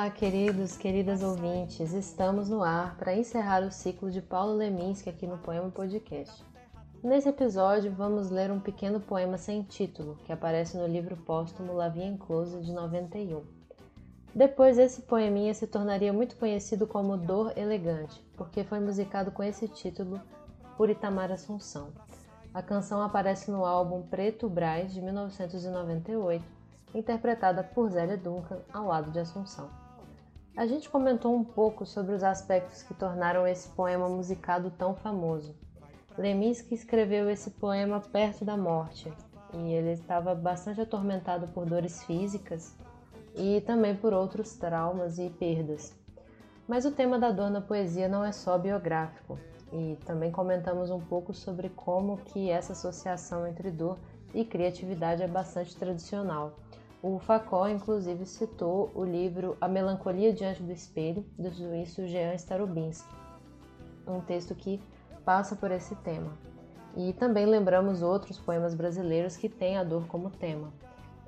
Olá, queridos, queridas ouvintes. Estamos no ar para encerrar o ciclo de Paulo Leminski aqui no Poema Podcast. Nesse episódio, vamos ler um pequeno poema sem título que aparece no livro póstumo La Vie en Close de 91. Depois, esse poeminha se tornaria muito conhecido como Dor Elegante, porque foi musicado com esse título por Itamar Assunção. A canção aparece no álbum Preto Braz de 1998 interpretada por Zélia Duncan ao lado de Assunção. A gente comentou um pouco sobre os aspectos que tornaram esse poema musicado tão famoso. Leminski escreveu esse poema perto da morte, e ele estava bastante atormentado por dores físicas e também por outros traumas e perdas. Mas o tema da dor na poesia não é só biográfico, e também comentamos um pouco sobre como que essa associação entre dor e criatividade é bastante tradicional o Facó, inclusive, citou o livro A Melancolia Diante do Espelho, do suíço Jean Starobinski, um texto que passa por esse tema. E também lembramos outros poemas brasileiros que têm a dor como tema.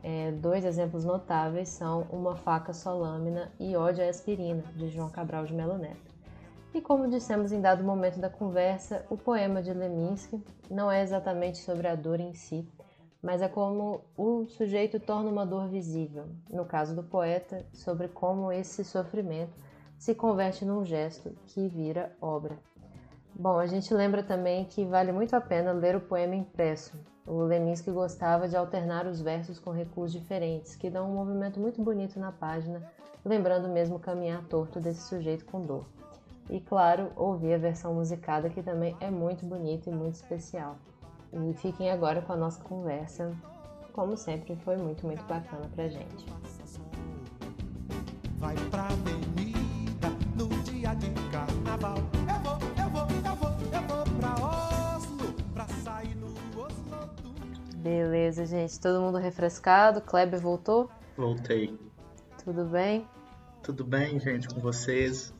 É, dois exemplos notáveis são Uma Faca Só Lâmina e Ódio à Aspirina, de João Cabral de Melo Neto. E como dissemos em dado momento da conversa, o poema de Leminski não é exatamente sobre a dor em si, mas é como o sujeito torna uma dor visível, no caso do poeta, sobre como esse sofrimento se converte num gesto que vira obra. Bom, a gente lembra também que vale muito a pena ler o poema impresso. O Leminski gostava de alternar os versos com recuos diferentes, que dão um movimento muito bonito na página, lembrando mesmo o caminhar torto desse sujeito com dor. E claro, ouvir a versão musicada, que também é muito bonita e muito especial. E fiquem agora com a nossa conversa. Como sempre, foi muito, muito bacana pra gente. Vai pra avenida no dia de carnaval. Eu vou, eu vou, eu vou, eu vou pra Oslo, pra sair no Oslo do... Beleza, gente. Todo mundo refrescado? Kleber voltou? Voltei. Tudo bem? Tudo bem, gente, com vocês.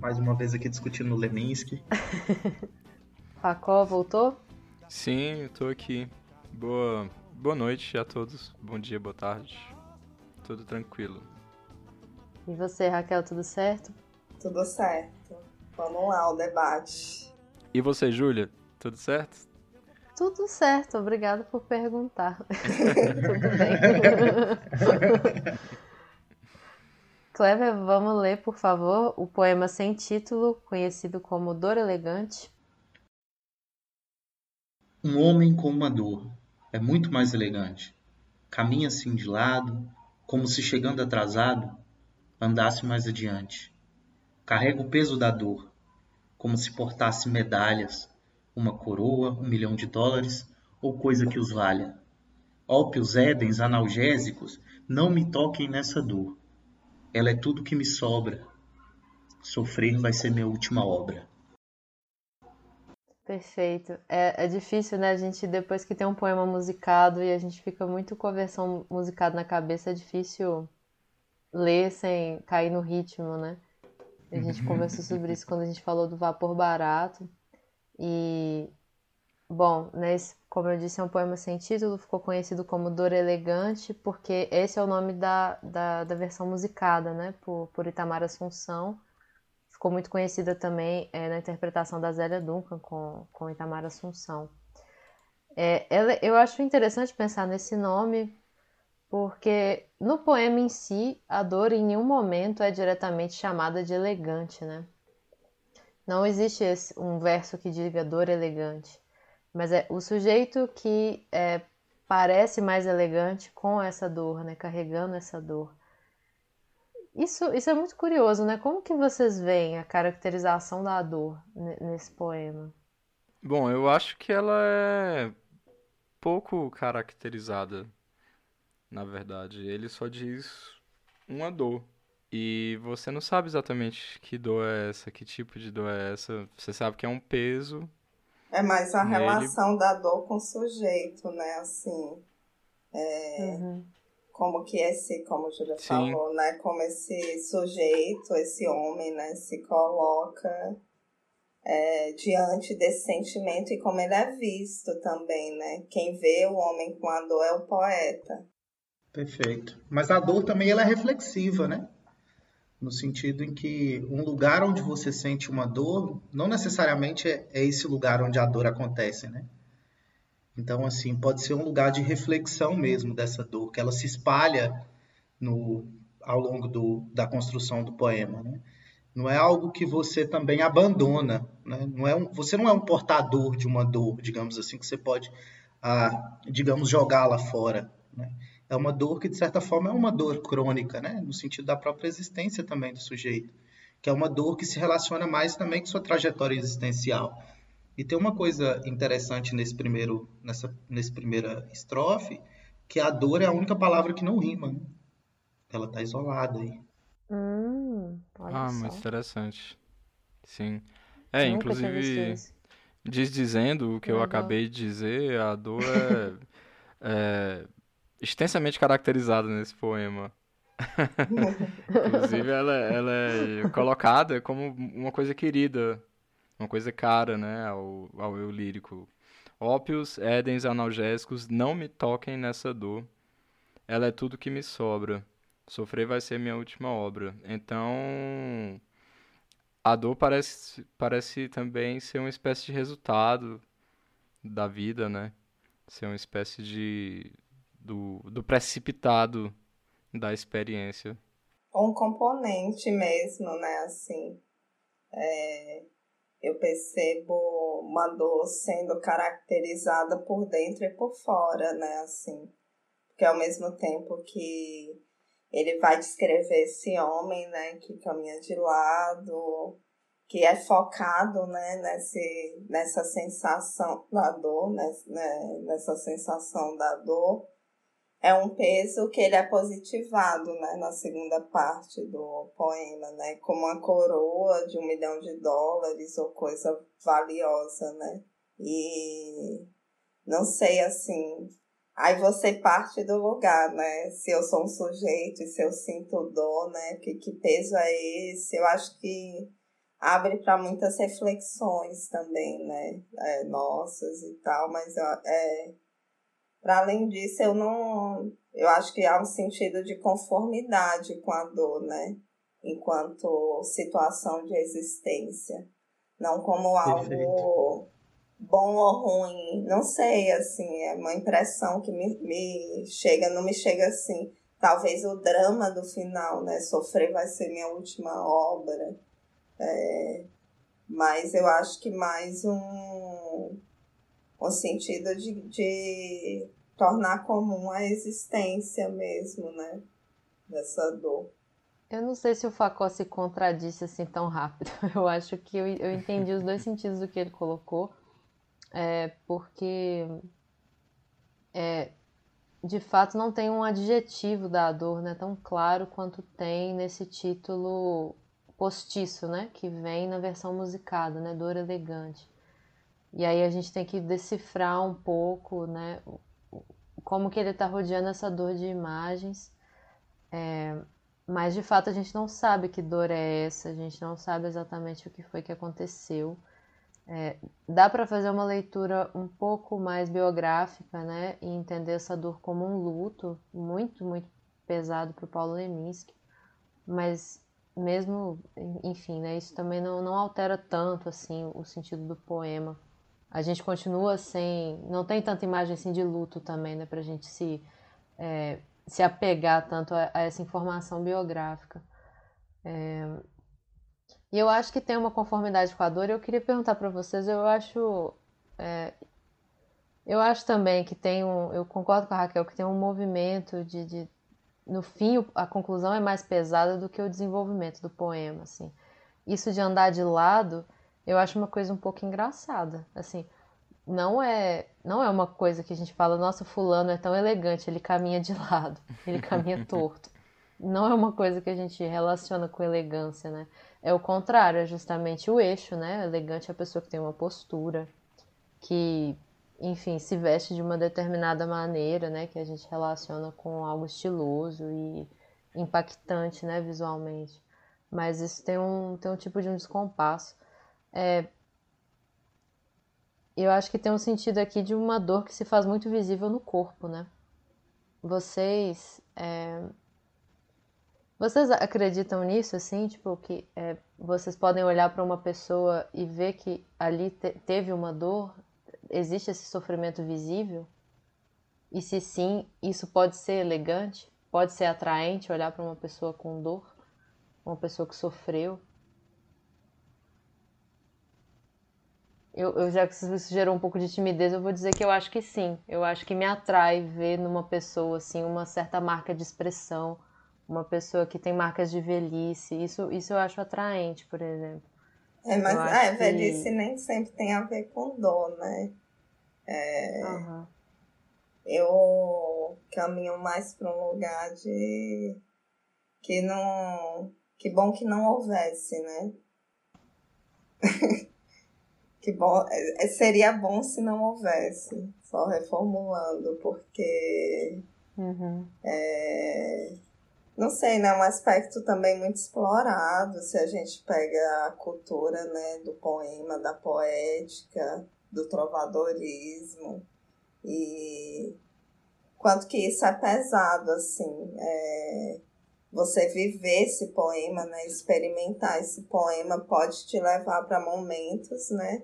Mais uma vez aqui discutindo o Leminski. Facó voltou? Sim, eu tô aqui. Boa, boa noite a todos. Bom dia, boa tarde. Tudo tranquilo. E você, Raquel, tudo certo? Tudo certo. Vamos lá, o debate. E você, Júlia, tudo certo? Tudo certo, obrigada por perguntar. tudo bem. Clever, vamos ler, por favor, o poema sem título, conhecido como Dor Elegante, um homem com uma dor é muito mais elegante. Caminha assim de lado, como se chegando atrasado, andasse mais adiante. Carrega o peso da dor, como se portasse medalhas, uma coroa, um milhão de dólares ou coisa que os valha. Ópios, édens, analgésicos, não me toquem nessa dor. Ela é tudo que me sobra. Sofrer vai ser minha última obra. Perfeito. É, é difícil, né? A gente, depois que tem um poema musicado e a gente fica muito com a versão musicada na cabeça, é difícil ler sem cair no ritmo, né? A gente uhum. conversou sobre isso quando a gente falou do vapor barato. E, bom, né, como eu disse, é um poema sem título, ficou conhecido como Dor Elegante, porque esse é o nome da, da, da versão musicada, né? Por, por Itamar Assunção ficou muito conhecida também é, na interpretação da Zélia Duncan com, com Itamar Assunção. É, ela, eu acho interessante pensar nesse nome porque no poema em si, a dor em nenhum momento é diretamente chamada de elegante, né? Não existe esse, um verso que diga dor elegante, mas é o sujeito que é, parece mais elegante com essa dor, né? Carregando essa dor. Isso, isso é muito curioso, né? Como que vocês veem a caracterização da dor nesse poema? Bom, eu acho que ela é pouco caracterizada, na verdade. Ele só diz uma dor. E você não sabe exatamente que dor é essa, que tipo de dor é essa. Você sabe que é um peso. É mais a nele. relação da dor com o sujeito, né? Assim. É... Uhum como que esse, como a Julia Sim. falou, né, como esse sujeito, esse homem, né, se coloca é, diante desse sentimento e como ele é visto também, né? Quem vê o homem com a dor é o poeta. Perfeito. Mas a dor também ela é reflexiva, né? no sentido em que um lugar onde você sente uma dor não necessariamente é, é esse lugar onde a dor acontece, né? Então, assim, pode ser um lugar de reflexão mesmo dessa dor, que ela se espalha no, ao longo do, da construção do poema, né? Não é algo que você também abandona, né? Não é um, você não é um portador de uma dor, digamos assim, que você pode, ah, digamos, jogá-la fora, né? é uma dor que, de certa forma, é uma dor crônica, né? no sentido da própria existência também do sujeito, que é uma dor que se relaciona mais também com sua trajetória existencial. E tem uma coisa interessante nesse primeiro, nessa nesse primeira estrofe, que a dor é a única palavra que não rima. Né? Ela está isolada aí. Hum, ah, só. muito interessante. Sim. É, eu inclusive, diz dizendo o que eu acabei de dizer, a dor é, é extensamente caracterizada nesse poema. Inclusive, ela, ela é colocada como uma coisa querida, uma coisa cara, né, ao, ao eu lírico. Ópios, édens, analgésicos, não me toquem nessa dor. Ela é tudo que me sobra. Sofrer vai ser minha última obra. Então, a dor parece, parece também ser uma espécie de resultado da vida, né? Ser uma espécie de do, do precipitado da experiência. Um componente mesmo, né? Assim, é, eu percebo uma dor sendo caracterizada por dentro e por fora, né? Assim, porque ao mesmo tempo que ele vai descrever esse homem, né, que caminha de lado, que é focado, né, nesse, nessa sensação da dor, né, nessa sensação da dor, é um peso que ele é positivado, né, na segunda parte do poema, né, como uma coroa de um milhão de dólares ou coisa valiosa, né, e não sei, assim, aí você parte do lugar, né, se eu sou um sujeito e se eu sinto dor, né, que, que peso é esse, eu acho que abre para muitas reflexões também, né, é, nossas e tal, mas é para além disso, eu não. Eu acho que há um sentido de conformidade com a dor, né? Enquanto situação de existência. Não como algo Perfeito. bom ou ruim. Não sei, assim, é uma impressão que me, me chega, não me chega assim. Talvez o drama do final, né? Sofrer vai ser minha última obra. É, mas eu acho que mais um, um sentido de, de tornar comum a existência mesmo, né? Dessa dor. Eu não sei se o Facó se contradisse assim tão rápido. Eu acho que eu, eu entendi os dois sentidos do que ele colocou, é, porque é, de fato não tem um adjetivo da dor né, tão claro quanto tem nesse título postiço, né, que vem na versão musicada, né, dor elegante. E aí a gente tem que decifrar um pouco, né, como que ele está rodeando essa dor de imagens. É, mas de fato a gente não sabe que dor é essa, a gente não sabe exatamente o que foi que aconteceu. É, dá para fazer uma leitura um pouco mais biográfica, né, e entender essa dor como um luto muito, muito pesado para o Paulo Leminski, mas mesmo, enfim, né, isso também não, não altera tanto assim o sentido do poema a gente continua sem. Não tem tanta imagem assim de luto também, né? Pra gente se, é, se apegar tanto a, a, essa informação biográfica. É, e eu acho que tem uma conformidade com a dor. Eu queria perguntar para vocês, eu acho. É, eu acho também que tem um. Eu concordo com a Raquel que tem um movimento de. de no fim, a conclusão é mais pesada do que o desenvolvimento do poema, assim. Isso de andar de lado eu acho uma coisa um pouco engraçada. Assim, não é, não é uma coisa que a gente fala, nossa, fulano é tão elegante, ele caminha de lado, ele caminha torto. Não é uma coisa que a gente relaciona com elegância, né? É o contrário, é justamente o eixo, né? Elegante é a pessoa que tem uma postura, que, enfim, se veste de uma determinada maneira, né? Que a gente relaciona com algo estiloso e impactante, né? Visualmente. Mas isso tem um, tem um tipo de um descompasso. É, eu acho que tem um sentido aqui de uma dor que se faz muito visível no corpo, né? Vocês. É, Vocês acreditam nisso, assim, tipo, que é, vocês podem olhar para uma pessoa e ver que ali te teve uma dor? Existe esse sofrimento visível? E se sim, isso pode ser elegante? Pode ser atraente olhar para uma pessoa com dor? Uma pessoa que sofreu? Eu, eu, já que isso gerou um pouco de timidez, eu vou dizer que eu acho que sim. Eu acho que me atrai ver numa pessoa assim uma certa marca de expressão, uma pessoa que tem marcas de velhice. Isso, isso eu acho atraente, por exemplo. É, mas velhice que... nem sempre tem a ver com dor, né? É... Uhum. Eu caminho mais para um lugar de que não. Que bom que não houvesse, né? que bom. É, seria bom se não houvesse. Só reformulando, porque. Uhum. É, não sei, né? Um aspecto também muito explorado, se a gente pega a cultura né, do poema, da poética, do trovadorismo, e quanto que isso é pesado, assim, é, você viver esse poema, né, experimentar esse poema pode te levar para momentos, né,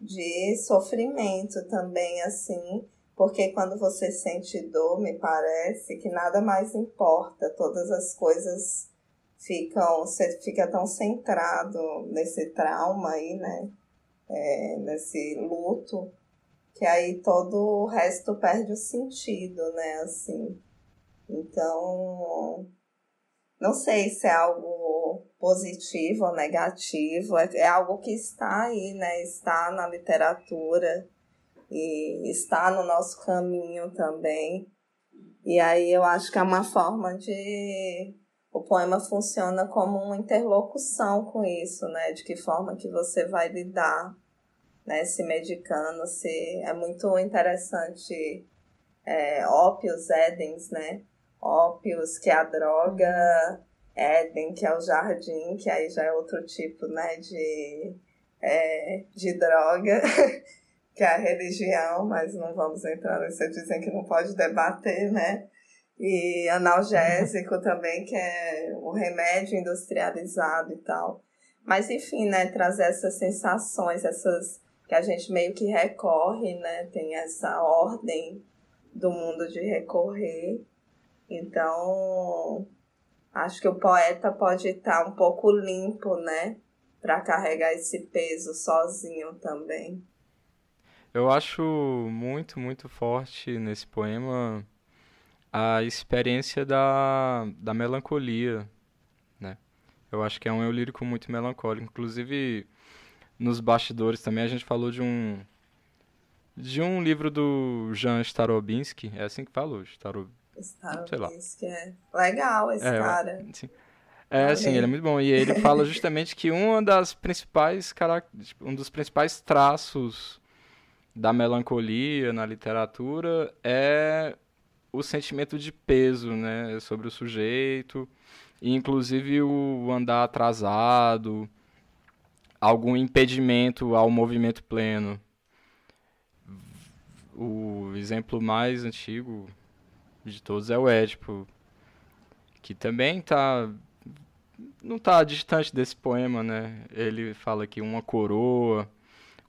de sofrimento também, assim, porque quando você sente dor, me parece que nada mais importa, todas as coisas ficam, você fica tão centrado nesse trauma aí, né? É, nesse luto, que aí todo o resto perde o sentido, né? Assim. Então, não sei se é algo positivo ou negativo, é, é algo que está aí, né? Está na literatura e está no nosso caminho também. E aí eu acho que é uma forma de o poema funciona como uma interlocução com isso, né? De que forma que você vai lidar, né? Se medicando, se é muito interessante é, ópios, Edens, né? Ópios, que é a droga, Éden, que é o jardim, que aí já é outro tipo, né? De, é, de droga. que é a religião, mas não vamos entrar nisso, dizem que não pode debater, né? E analgésico também, que é o remédio industrializado e tal. Mas enfim, né, trazer essas sensações, essas que a gente meio que recorre, né? Tem essa ordem do mundo de recorrer. Então, acho que o poeta pode estar um pouco limpo, né? Para carregar esse peso sozinho também. Eu acho muito, muito forte nesse poema a experiência da, da melancolia, né? Eu acho que é um eu lírico muito melancólico. Inclusive, nos bastidores também a gente falou de um de um livro do Jan Starobinski, é assim que fala, Starob... Starobinski, é legal esse é, cara. Sim. É, sim, ele é muito bom. E ele fala justamente que uma das principais um dos principais traços da melancolia na literatura é o sentimento de peso, né, sobre o sujeito, e inclusive o andar atrasado, algum impedimento ao movimento pleno. O exemplo mais antigo de todos é o Édipo, que também tá não está distante desse poema, né? Ele fala que uma coroa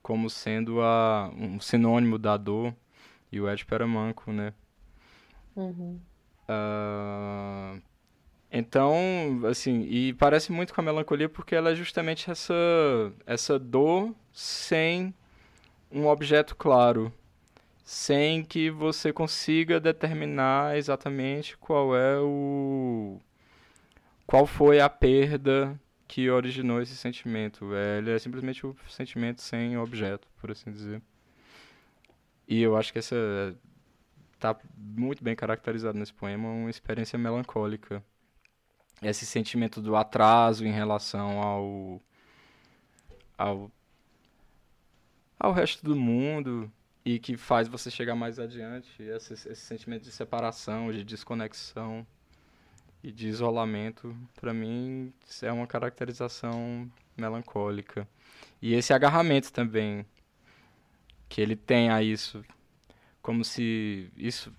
como sendo a, um sinônimo da dor, e o Édipo era manco, né? Uhum. Uh, então, assim, e parece muito com a melancolia porque ela é justamente essa, essa dor sem um objeto claro, sem que você consiga determinar exatamente qual é o qual foi a perda que originou esse sentimento. É, ele é simplesmente o sentimento sem objeto, por assim dizer. E eu acho que essa está muito bem caracterizado nesse poema, uma experiência melancólica. Esse sentimento do atraso em relação ao ao ao resto do mundo e que faz você chegar mais adiante, esse, esse sentimento de separação, de desconexão e de isolamento, para mim, é uma caracterização melancólica. E esse agarramento também, que ele tem a isso, como se isso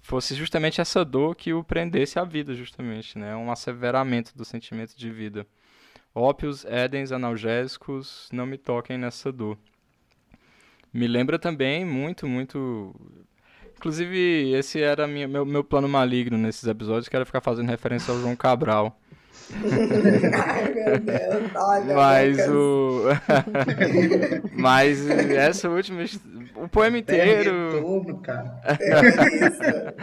fosse justamente essa dor que o prendesse à vida, justamente, né? Um asseveramento do sentimento de vida. Ópios, édens, analgésicos, não me toquem nessa dor. Me lembra também muito, muito. Inclusive, esse era minha, meu, meu plano maligno nesses episódios, que era ficar fazendo referência ao João Cabral. Ai, meu Deus, olha. Mas o. Mas essa última. O poema inteiro. Retorno, cara.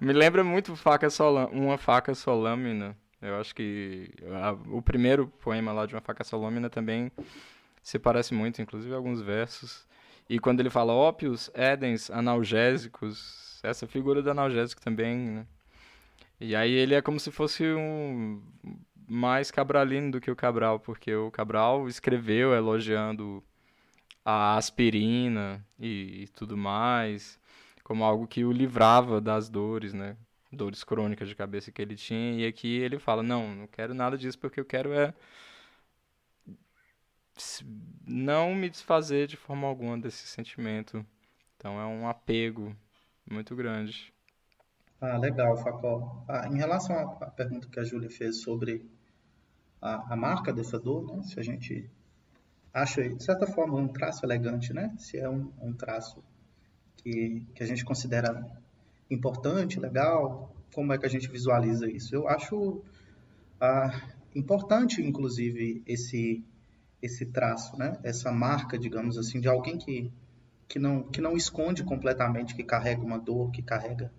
Me lembra muito faca uma faca solâmina. Eu acho que a... o primeiro poema lá de uma faca solâmina também se parece muito, inclusive alguns versos. E quando ele fala ópios, édens, analgésicos, essa figura do analgésico também, né? E aí ele é como se fosse um mais cabralino do que o Cabral, porque o Cabral escreveu elogiando a aspirina e, e tudo mais, como algo que o livrava das dores, né? Dores crônicas de cabeça que ele tinha. E aqui ele fala: Não, não quero nada disso, porque eu quero é não me desfazer de forma alguma desse sentimento. Então é um apego muito grande. Ah, legal, Facó. Ah, em relação à pergunta que a Júlia fez sobre a, a, marca dessa dor, né? se a gente acha, de certa forma, um traço elegante, né? se é um, um traço que, que a gente considera importante, legal, como é que a gente visualiza isso? Eu acho ah, importante, inclusive, esse, esse traço, né? essa marca, digamos assim, de alguém que, que, não, que não esconde completamente, que carrega uma dor, que carrega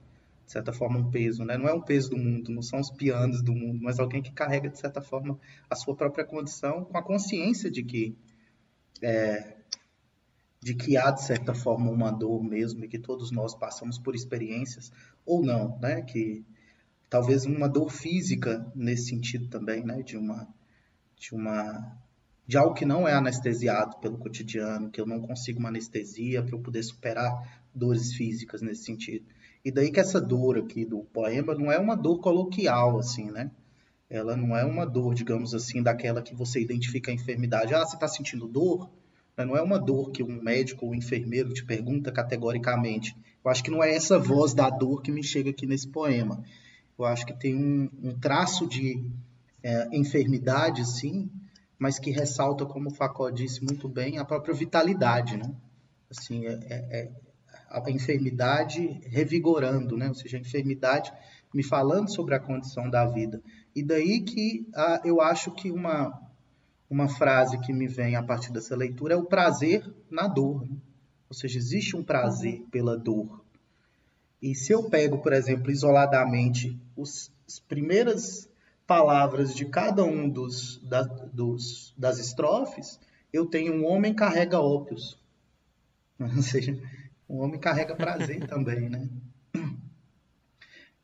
de certa forma, um peso, né? Não é um peso do mundo, não são os pianos do mundo, mas alguém que carrega, de certa forma, a sua própria condição com a consciência de que é, de que há, de certa forma, uma dor mesmo e que todos nós passamos por experiências, ou não, né? Que talvez uma dor física nesse sentido também, né? De uma, de uma, de algo que não é anestesiado pelo cotidiano, que eu não consigo uma anestesia para eu poder superar dores físicas nesse sentido. E daí que essa dor aqui do poema não é uma dor coloquial, assim, né? Ela não é uma dor, digamos assim, daquela que você identifica a enfermidade. Ah, você está sentindo dor? Não é uma dor que um médico ou um enfermeiro te pergunta categoricamente. Eu acho que não é essa voz da dor que me chega aqui nesse poema. Eu acho que tem um, um traço de é, enfermidade, sim, mas que ressalta, como o Facó disse muito bem, a própria vitalidade, né? Assim, é, é, é a enfermidade revigorando, né? Ou seja, a enfermidade me falando sobre a condição da vida. E daí que ah, eu acho que uma, uma frase que me vem a partir dessa leitura é o prazer na dor. Né? Ou seja, existe um prazer pela dor. E se eu pego, por exemplo, isoladamente os, as primeiras palavras de cada um dos, da, dos, das estrofes, eu tenho um homem carrega ópios. Ou seja, o homem carrega prazer também, né?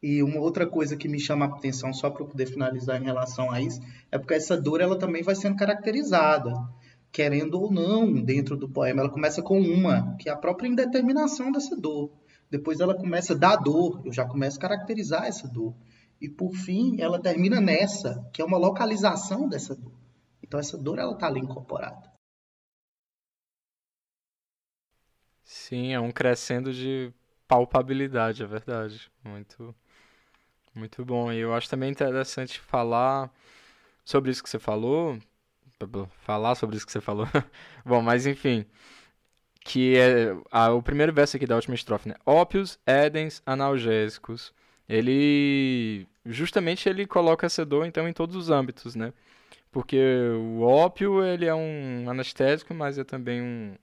E uma outra coisa que me chama a atenção, só para poder finalizar em relação a isso, é porque essa dor ela também vai sendo caracterizada, querendo ou não, dentro do poema. Ela começa com uma, que é a própria indeterminação dessa dor. Depois ela começa da dor, eu já começo a caracterizar essa dor. E por fim, ela termina nessa, que é uma localização dessa dor. Então essa dor ela está ali incorporada. Sim, é um crescendo de palpabilidade, é verdade. Muito, muito bom. E eu acho também interessante falar sobre isso que você falou. Falar sobre isso que você falou. bom, mas enfim. Que é a, o primeiro verso aqui da última estrofe, né? Ópios, édens, analgésicos. Ele. Justamente ele coloca essa dor, então, em todos os âmbitos, né? Porque o ópio, ele é um anestésico, mas é também um,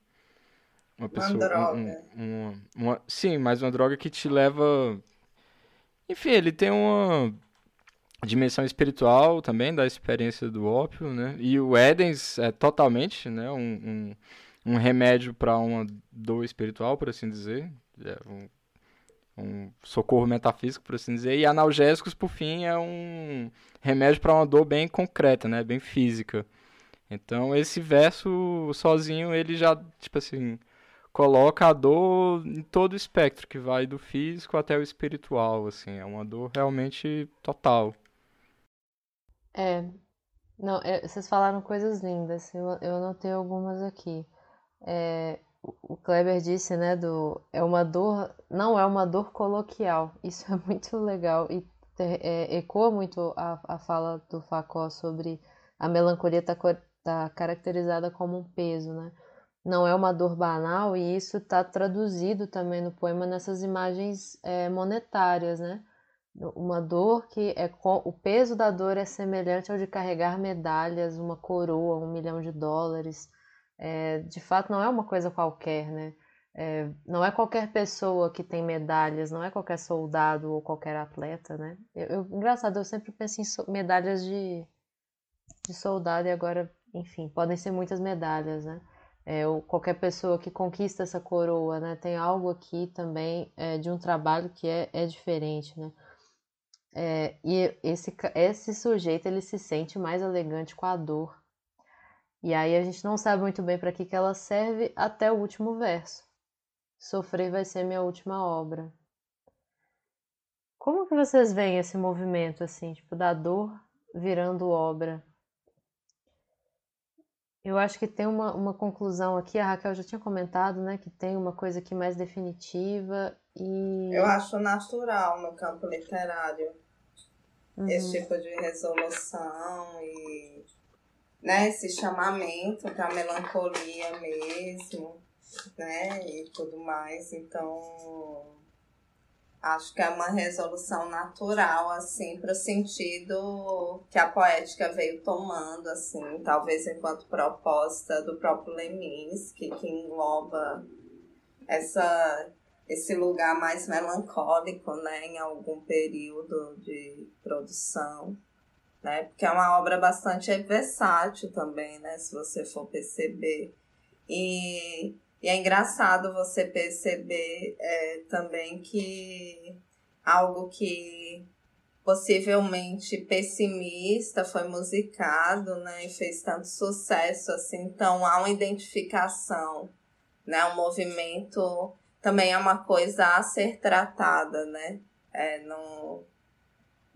uma pessoa. Uma droga. Um, um, uma, sim, mas uma droga que te leva. Enfim, ele tem uma dimensão espiritual também da experiência do ópio, né? E o Edens é totalmente, né, um, um, um remédio para uma dor espiritual, por assim dizer, é um, um, socorro metafísico, por assim dizer. E analgésicos, por fim, é um remédio para uma dor bem concreta, né, bem física. Então esse verso sozinho ele já tipo assim coloca a dor em todo o espectro, que vai do físico até o espiritual, assim, é uma dor realmente total. É, não, é, vocês falaram coisas lindas, eu, eu anotei algumas aqui. É, o Kleber disse, né, do é uma dor, não é uma dor coloquial. Isso é muito legal e é, ecoa muito a, a fala do Facó sobre a melancolia tá, tá caracterizada como um peso, né? Não é uma dor banal e isso está traduzido também no poema nessas imagens é, monetárias, né? Uma dor que é o peso da dor é semelhante ao de carregar medalhas, uma coroa, um milhão de dólares. É, de fato, não é uma coisa qualquer, né? É, não é qualquer pessoa que tem medalhas, não é qualquer soldado ou qualquer atleta, né? Eu, eu, engraçado, eu sempre penso em so medalhas de, de soldado e agora, enfim, podem ser muitas medalhas, né? É, ou qualquer pessoa que conquista essa coroa, né? Tem algo aqui também é, de um trabalho que é, é diferente, né? É, e esse, esse sujeito ele se sente mais elegante com a dor. E aí a gente não sabe muito bem para que, que ela serve até o último verso. Sofrer vai ser minha última obra. Como que vocês veem esse movimento assim, tipo da dor virando obra? Eu acho que tem uma, uma conclusão aqui, a Raquel já tinha comentado, né, que tem uma coisa aqui mais definitiva e... Eu acho natural no campo literário uhum. esse tipo de resolução e né, esse chamamento para melancolia mesmo, né, e tudo mais, então Acho que é uma resolução natural, assim, para o sentido que a poética veio tomando, assim, talvez enquanto proposta do próprio Leminski, que engloba essa, esse lugar mais melancólico, né, em algum período de produção, né, porque é uma obra bastante versátil também, né, se você for perceber. E e é engraçado você perceber é, também que algo que possivelmente pessimista foi musicado, né, e fez tanto sucesso assim, então há uma identificação, né, o movimento também é uma coisa a ser tratada, né, é, não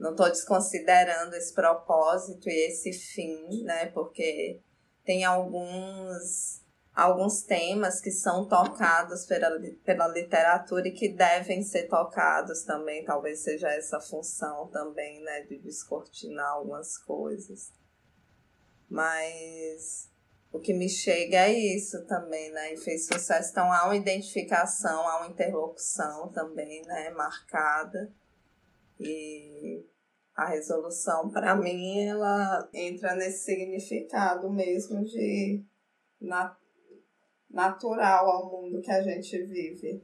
não estou desconsiderando esse propósito e esse fim, né, porque tem alguns alguns temas que são tocados pela, pela literatura e que devem ser tocados também, talvez seja essa função também, né, de descortinar algumas coisas. Mas o que me chega é isso também, né, e fez sucesso, então há uma identificação, há uma interlocução também, né, marcada, e a resolução, para mim, ela entra nesse significado mesmo de na, natural ao mundo que a gente vive.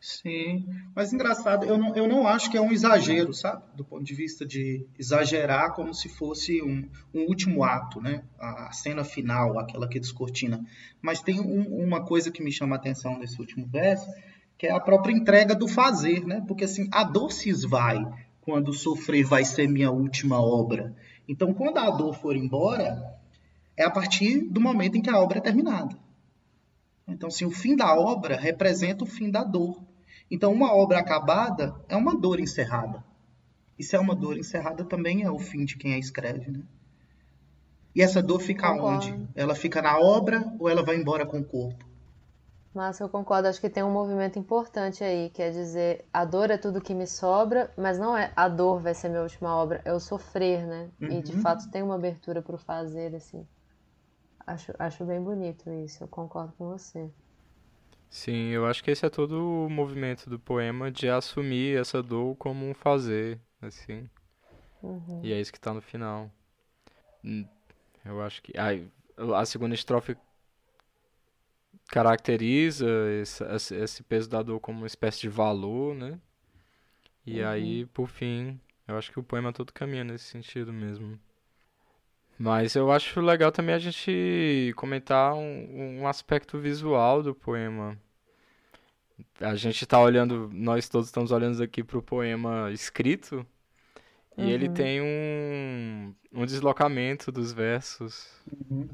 Sim, mas engraçado, eu não, eu não acho que é um exagero, sabe? Do ponto de vista de exagerar como se fosse um, um último ato, né? A cena final, aquela que descortina. Mas tem um, uma coisa que me chama a atenção nesse último verso, que é a própria entrega do fazer, né? Porque assim, a dor se esvai quando sofrer vai ser minha última obra. Então, quando a dor for embora, é a partir do momento em que a obra é terminada. Então, assim, o fim da obra representa o fim da dor. Então, uma obra acabada é uma dor encerrada. E se é uma dor encerrada, também é o fim de quem a escreve, né? E essa dor fica concordo. onde? Ela fica na obra ou ela vai embora com o corpo? Mas eu concordo, acho que tem um movimento importante aí, que é dizer a dor é tudo que me sobra, mas não é a dor vai ser minha última obra, é o sofrer, né? Uhum. E de uhum. fato tem uma abertura para o fazer, assim. Acho, acho bem bonito isso, eu concordo com você. Sim, eu acho que esse é todo o movimento do poema de assumir essa dor como um fazer, assim. Uhum. E é isso que está no final. Hum, eu acho que. Ai, a segunda estrofe caracteriza esse, esse peso da dor como uma espécie de valor, né? E uhum. aí, por fim, eu acho que o poema todo caminha nesse sentido mesmo. Mas eu acho legal também a gente comentar um, um aspecto visual do poema. A gente está olhando, nós todos estamos olhando aqui para o poema escrito, uhum. e ele uhum. tem um, um deslocamento dos versos. Uhum.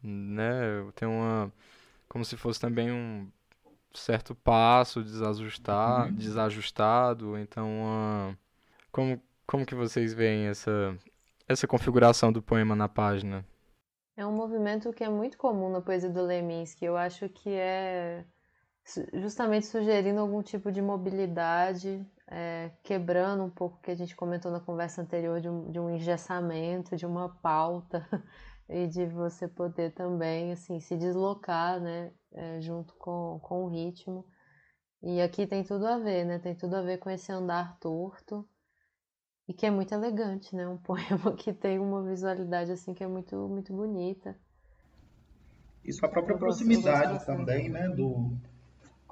Né? Tem uma. Como se fosse também um certo passo desajustar, uhum. desajustado. Então, uma, como, como que vocês veem essa, essa configuração do poema na página? É um movimento que é muito comum na poesia do Leminski. Eu acho que é justamente sugerindo algum tipo de mobilidade, é, quebrando um pouco o que a gente comentou na conversa anterior de um, de um engessamento, de uma pauta, e de você poder também assim se deslocar né, é, junto com, com o ritmo. E aqui tem tudo a ver, né? Tem tudo a ver com esse andar torto e que é muito elegante, né? Um poema que tem uma visualidade assim que é muito muito bonita. Isso a própria proximidade também, né, do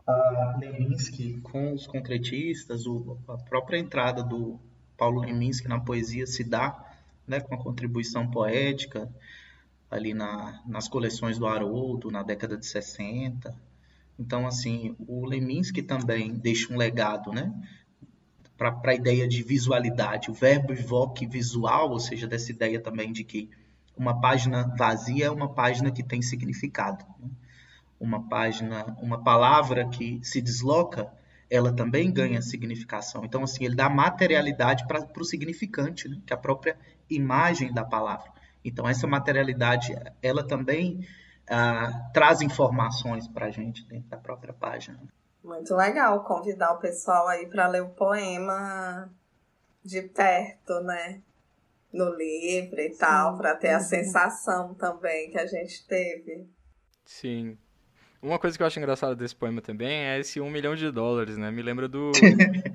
a Leminski com os concretistas, o, a própria entrada do Paulo Leminski na poesia se dá, né, com a contribuição poética ali na, nas coleções do Haroldo na década de 60 então, assim, o Leminski também deixa um legado, né? Para a ideia de visualidade, o verbo evoque visual, ou seja, dessa ideia também de que uma página vazia é uma página que tem significado. Né? Uma página, uma palavra que se desloca, ela também ganha significação. Então, assim, ele dá materialidade para o significante, né? que é a própria imagem da palavra. Então, essa materialidade, ela também uh, traz informações para a gente dentro da própria página. Muito legal convidar o pessoal aí para ler o poema de perto, né? No livro e Sim. tal, para ter a sensação também que a gente teve. Sim. Uma coisa que eu acho engraçada desse poema também é esse um milhão de dólares, né? Me lembra do,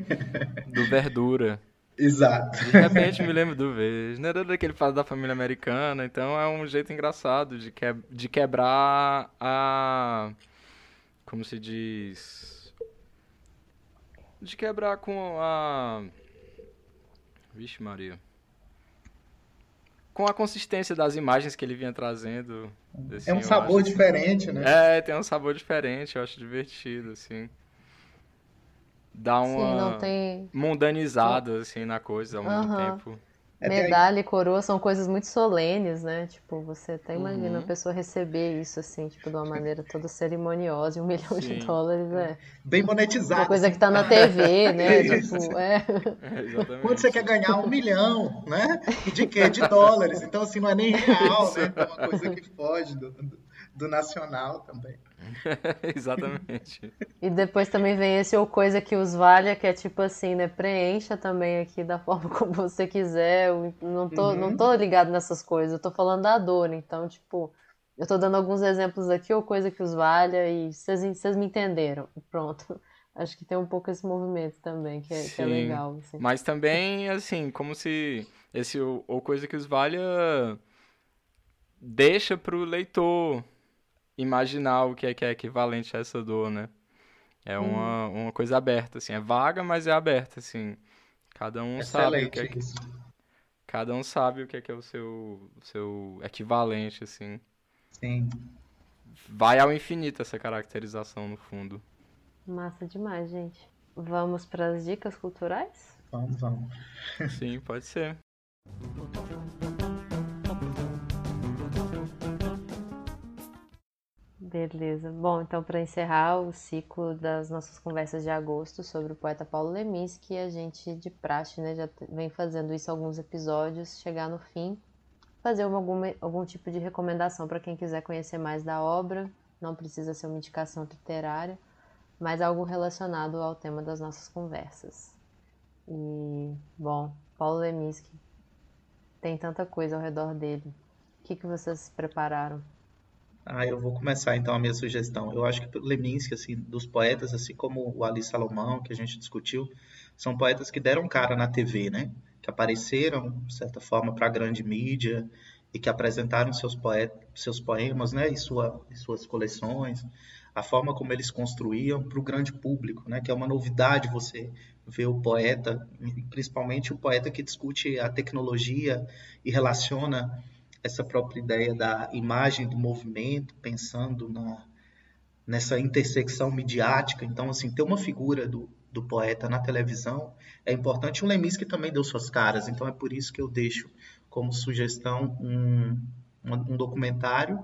do Verdura. Exato. De repente me lembro do Vesner, daquele fala da família americana, então é um jeito engraçado de, que, de quebrar a. Como se diz? De quebrar com a. Vixe, Maria. Com a consistência das imagens que ele vinha trazendo. Assim, é um sabor acho, diferente, né? É, tem um sabor diferente, eu acho divertido, assim dá uma Sim, tem... mundanizada assim na coisa ao mesmo tempo. É, Medalha e coroa são coisas muito solenes, né? Tipo, você até imagina uhum. a pessoa receber isso, assim, tipo, de uma maneira toda cerimoniosa, e um milhão Sim. de dólares, é. Bem monetizado. Uma coisa que tá na TV, né? É tipo, é. é Quando você quer ganhar um milhão, né? E de quê? De dólares. Então, assim, não é nem real, né? É uma coisa que foge do, do, do nacional também. Exatamente. E depois também vem esse ou coisa que os valha, que é tipo assim, né? Preencha também aqui da forma como você quiser. Eu não tô, uhum. não tô ligado nessas coisas, eu tô falando da dor, então, tipo, eu tô dando alguns exemplos aqui, ou coisa que os valha, e vocês me entenderam. Pronto. Acho que tem um pouco esse movimento também, que é, que é legal. Assim. Mas também, assim, como se esse ou coisa que os valha deixa pro leitor imaginar o que é que é equivalente a essa dor, né? É hum. uma, uma coisa aberta, assim. É vaga, mas é aberta, assim. Cada um Excelente sabe o que é que... Cada um sabe o que é que é o seu, o seu equivalente, assim. Sim. Vai ao infinito essa caracterização, no fundo. Massa demais, gente. Vamos para as dicas culturais? Vamos, vamos. Sim, pode ser. Beleza. Bom, então para encerrar o ciclo das nossas conversas de agosto sobre o poeta Paulo Leminski, a gente de praxe, né, já vem fazendo isso alguns episódios, chegar no fim, fazer algum, algum tipo de recomendação para quem quiser conhecer mais da obra, não precisa ser uma indicação literária, mas algo relacionado ao tema das nossas conversas. E, bom, Paulo Leminski tem tanta coisa ao redor dele. O que, que vocês prepararam? Ah, eu vou começar então a minha sugestão. Eu acho que Leminski, assim, dos poetas, assim como o Ali Salomão, que a gente discutiu, são poetas que deram cara na TV, né? Que apareceram, de certa forma, para a grande mídia e que apresentaram seus, poetas, seus poemas, né? E, sua, e suas coleções, a forma como eles construíam para o grande público, né? Que é uma novidade você ver o poeta, principalmente o poeta que discute a tecnologia e relaciona essa própria ideia da imagem do movimento, pensando na, nessa intersecção midiática. Então, assim, ter uma figura do, do poeta na televisão é importante. O Leminski também deu suas caras, então é por isso que eu deixo como sugestão um, um documentário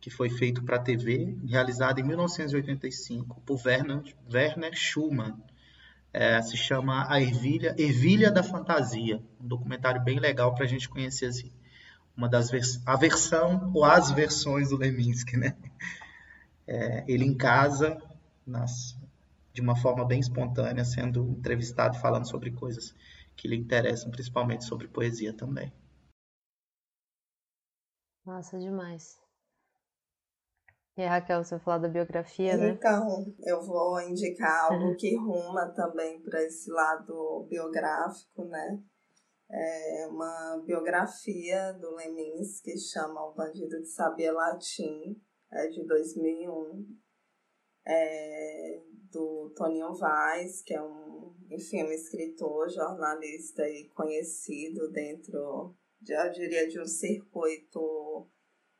que foi feito para a TV, realizado em 1985 por Werner, Werner Schumann. É, se chama A Ervilha, Ervilha da Fantasia, um documentário bem legal para a gente conhecer assim, uma das vers a versão ou as versões do Leminski, né? É, ele em casa, nas, de uma forma bem espontânea, sendo entrevistado e falando sobre coisas que lhe interessam, principalmente sobre poesia também. Massa demais. E Raquel, você falou da biografia, né? Então, eu vou indicar algo que ruma também para esse lado biográfico, né? É uma biografia do Leminski que chama O Bandido que Sabia Latim, é de 2001, é do Toninho Vaz, que é um, enfim, um escritor, jornalista e conhecido dentro, eu diria, de um circuito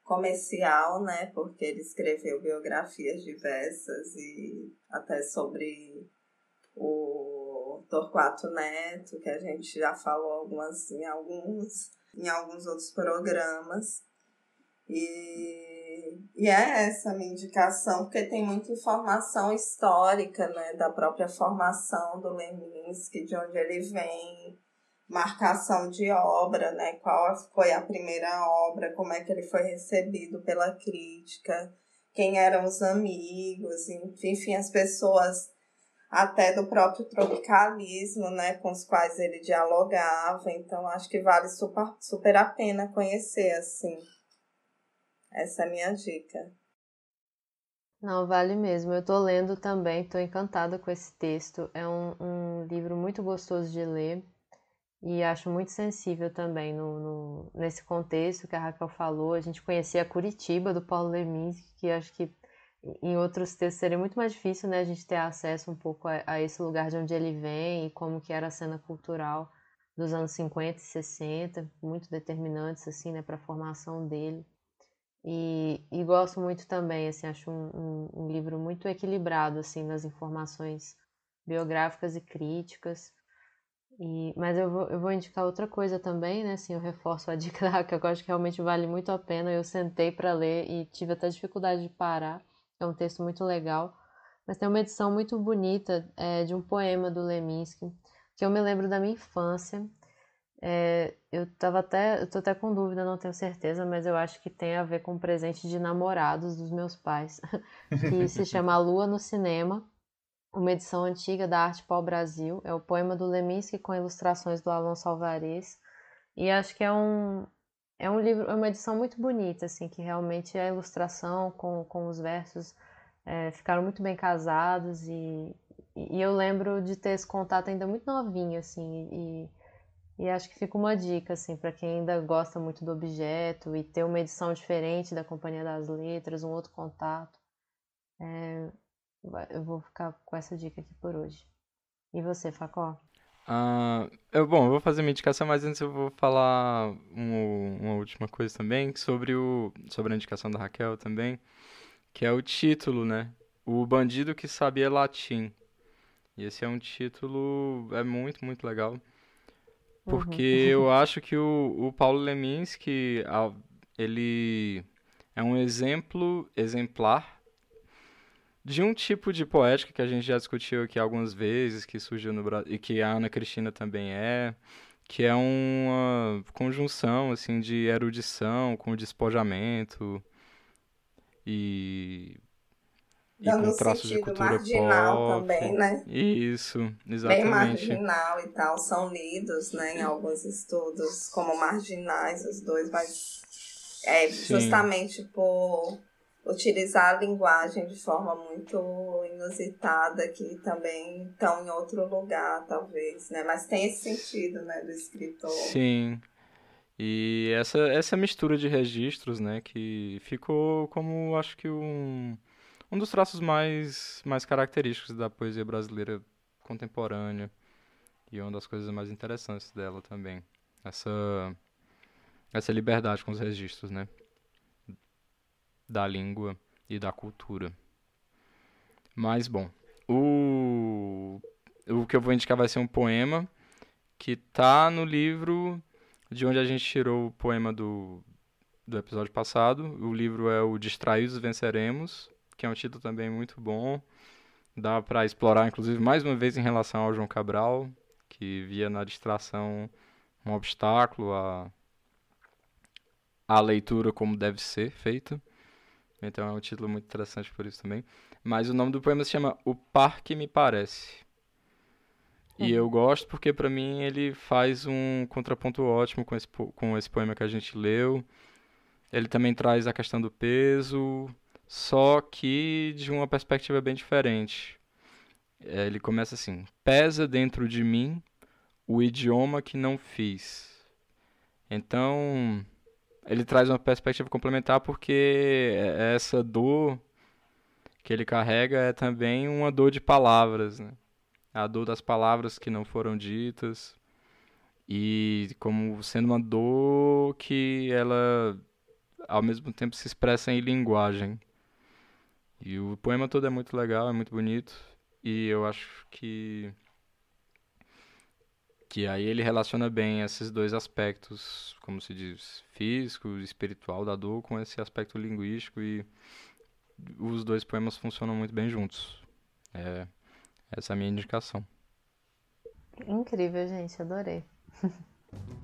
comercial, né? Porque ele escreveu biografias diversas e até sobre o Torquato Neto, que a gente já falou algumas em alguns em alguns outros programas. E, e é essa a minha indicação, porque tem muita informação histórica, né, da própria formação do Leminski, de onde ele vem, marcação de obra, né? Qual foi a primeira obra, como é que ele foi recebido pela crítica, quem eram os amigos, enfim, as pessoas até do próprio tropicalismo, né, com os quais ele dialogava. Então, acho que vale super, super a pena conhecer, assim. Essa é a minha dica. Não, vale mesmo. Eu estou lendo também, estou encantada com esse texto. É um, um livro muito gostoso de ler. E acho muito sensível também no, no, nesse contexto que a Raquel falou. A gente conhecia Curitiba do Paulo Leminski, que acho que em outros textos seria muito mais difícil, né, a gente ter acesso um pouco a, a, esse lugar de onde ele vem e como que era a cena cultural dos anos 50 e 60, muito determinantes assim, né, para a formação dele. E, e, gosto muito também, assim, acho um, um, um livro muito equilibrado assim nas informações biográficas e críticas. E, mas eu vou, eu vou indicar outra coisa também, né? Assim, eu reforço a dica que eu acho que realmente vale muito a pena. Eu sentei para ler e tive até dificuldade de parar. É um texto muito legal. Mas tem uma edição muito bonita é, de um poema do Leminski, que eu me lembro da minha infância. É, eu tava até, eu tô até com dúvida, não tenho certeza, mas eu acho que tem a ver com o presente de namorados dos meus pais, que se chama Lua no Cinema uma edição antiga da Arte Pau Brasil. É o poema do Leminski com ilustrações do Alonso Alvarez. E acho que é um, é um livro, é uma edição muito bonita, assim, que realmente a ilustração com, com os versos é, ficaram muito bem casados e, e eu lembro de ter esse contato ainda muito novinho, assim, e, e acho que fica uma dica, assim, para quem ainda gosta muito do objeto e ter uma edição diferente da Companhia das Letras, um outro contato. É, eu vou ficar com essa dica aqui por hoje. E você, Facó? Uh, eu, bom, eu vou fazer minha indicação, mas antes eu vou falar um, uma última coisa também sobre, o, sobre a indicação da Raquel também, que é o título, né? O Bandido que Sabia Latim. E esse é um título, é muito, muito legal. Porque uhum. eu acho que o, o Paulo Leminski, ele é um exemplo exemplar de um tipo de poética que a gente já discutiu aqui algumas vezes, que surgiu no Brasil, e que a Ana Cristina também é, que é uma conjunção assim de erudição com despojamento e Dando e com traços de cultura marginal pop. também, né? Isso, exatamente. Bem marginal e tal, são lidos, né, em alguns estudos como marginais os dois, mas é Sim. justamente por utilizar a linguagem de forma muito inusitada que também estão em outro lugar, talvez, né? Mas tem esse sentido, né, do escritor. Sim. E essa, essa mistura de registros, né, que ficou como, acho que um, um dos traços mais, mais característicos da poesia brasileira contemporânea e uma das coisas mais interessantes dela também. Essa, essa liberdade com os registros, né? Da língua e da cultura. Mas, bom, o, o que eu vou indicar vai ser um poema que tá no livro de onde a gente tirou o poema do, do episódio passado. O livro é o Distraídos Venceremos, que é um título também muito bom. Dá para explorar, inclusive, mais uma vez em relação ao João Cabral, que via na distração um obstáculo a a leitura como deve ser feita. Então é um título muito interessante por isso também. Mas o nome do poema se chama O Parque Me Parece. E eu gosto porque, para mim, ele faz um contraponto ótimo com esse, com esse poema que a gente leu. Ele também traz a questão do peso, só que de uma perspectiva bem diferente. É, ele começa assim: Pesa dentro de mim o idioma que não fiz. Então, ele traz uma perspectiva complementar porque essa dor que ele carrega é também uma dor de palavras, né? A dor das palavras que não foram ditas e como sendo uma dor que ela ao mesmo tempo se expressa em linguagem. E o poema todo é muito legal, é muito bonito e eu acho que que aí ele relaciona bem esses dois aspectos, como se diz, físico espiritual da dor com esse aspecto linguístico e os dois poemas funcionam muito bem juntos. É, essa é a minha indicação. Incrível, gente, adorei.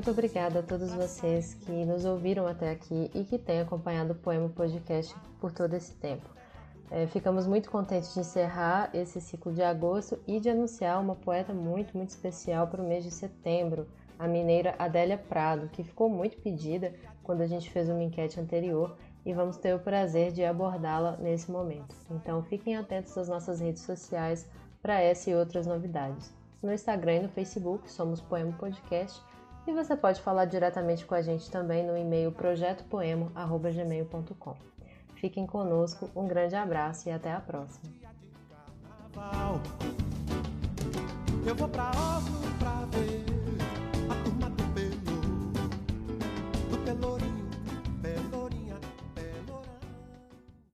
Muito obrigada a todos vocês que nos ouviram até aqui e que têm acompanhado o Poema Podcast por todo esse tempo. É, ficamos muito contentes de encerrar esse ciclo de agosto e de anunciar uma poeta muito, muito especial para o mês de setembro, a mineira Adélia Prado, que ficou muito pedida quando a gente fez uma enquete anterior e vamos ter o prazer de abordá-la nesse momento. Então fiquem atentos às nossas redes sociais para essa e outras novidades. No Instagram e no Facebook somos Poema Podcast e você pode falar diretamente com a gente também no e-mail projetopoemo.gmail.com. Fiquem conosco, um grande abraço e até a próxima. Eu vou pra Oslo pra ver